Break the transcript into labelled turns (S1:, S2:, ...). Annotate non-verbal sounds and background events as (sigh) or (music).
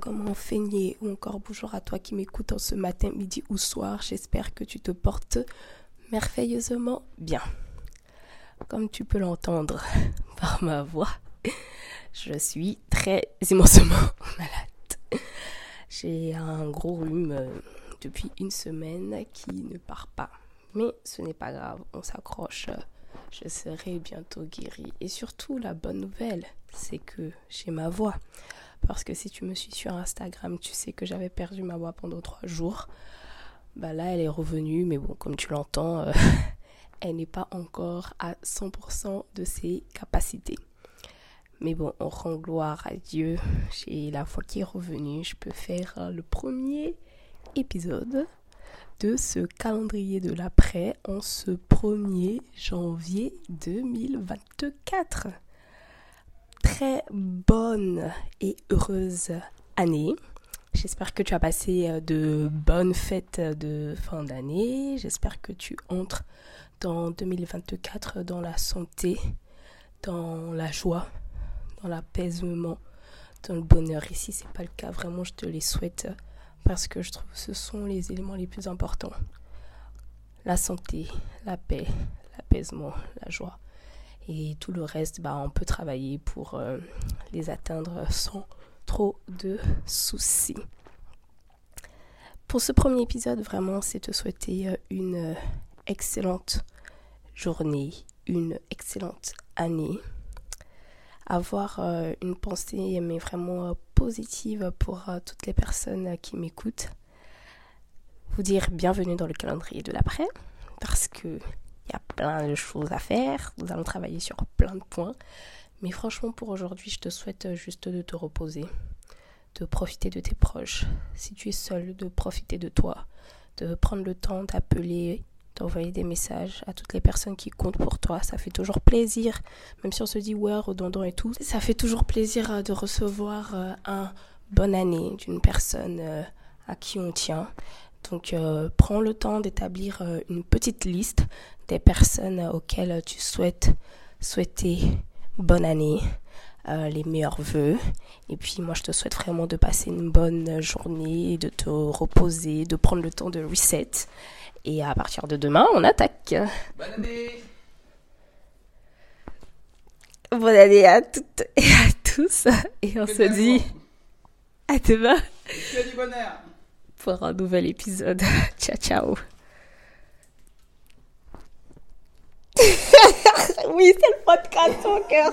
S1: Comment Feigné ou encore bonjour à toi qui m'écoutes en ce matin, midi ou soir? J'espère que tu te portes merveilleusement bien. Comme tu peux l'entendre (laughs) par ma voix, je suis très immensément (laughs) malade. J'ai un gros rhume euh, depuis une semaine qui ne part pas. Mais ce n'est pas grave, on s'accroche. Je serai bientôt guérie. Et surtout, la bonne nouvelle, c'est que j'ai ma voix. Parce que si tu me suis sur Instagram, tu sais que j'avais perdu ma voix pendant trois jours. Bah là, elle est revenue, mais bon, comme tu l'entends, euh, (laughs) elle n'est pas encore à 100% de ses capacités. Mais bon, on rend gloire à Dieu. J'ai la voix qui est revenue. Je peux faire euh, le premier épisode de ce calendrier de l'après en ce 1er janvier 2024 très bonne et heureuse année. J'espère que tu as passé euh, de bonnes fêtes de fin d'année. J'espère que tu entres dans 2024 dans la santé, dans la joie, dans l'apaisement, dans le bonheur. Ici, c'est pas le cas. Vraiment, je te les souhaite parce que je trouve que ce sont les éléments les plus importants. La santé, la paix, l'apaisement, la joie. Et tout le reste, bah, on peut travailler pour euh, les atteindre sans trop de soucis. Pour ce premier épisode, vraiment, c'est te souhaiter euh, une euh, excellente journée, une excellente année. Avoir une pensée, mais vraiment positive pour toutes les personnes qui m'écoutent. Vous dire bienvenue dans le calendrier de l'après, parce que il y a plein de choses à faire. Nous allons travailler sur plein de points. Mais franchement, pour aujourd'hui, je te souhaite juste de te reposer, de profiter de tes proches. Si tu es seul, de profiter de toi, de prendre le temps d'appeler, d'envoyer des messages à toutes les personnes qui comptent pour toi. Ça fait toujours plaisir, même si on se dit ouais, redondant et tout. Ça fait toujours plaisir euh, de recevoir euh, un bonne année d'une personne euh, à qui on tient. Donc, prends le temps d'établir une petite liste des personnes auxquelles tu souhaites souhaiter bonne année, euh, les meilleurs voeux. Et puis moi, je te souhaite vraiment de passer une bonne journée, de te reposer, de prendre le temps de reset. Et à partir de demain, on attaque.
S2: Bonne année
S1: Bonne année à toutes et à tous. Et on se dit à demain.
S2: du bonheur.
S1: Pour un nouvel épisode. (laughs) ciao, ciao. (laughs) oui, c'est le podcast, mon cœur.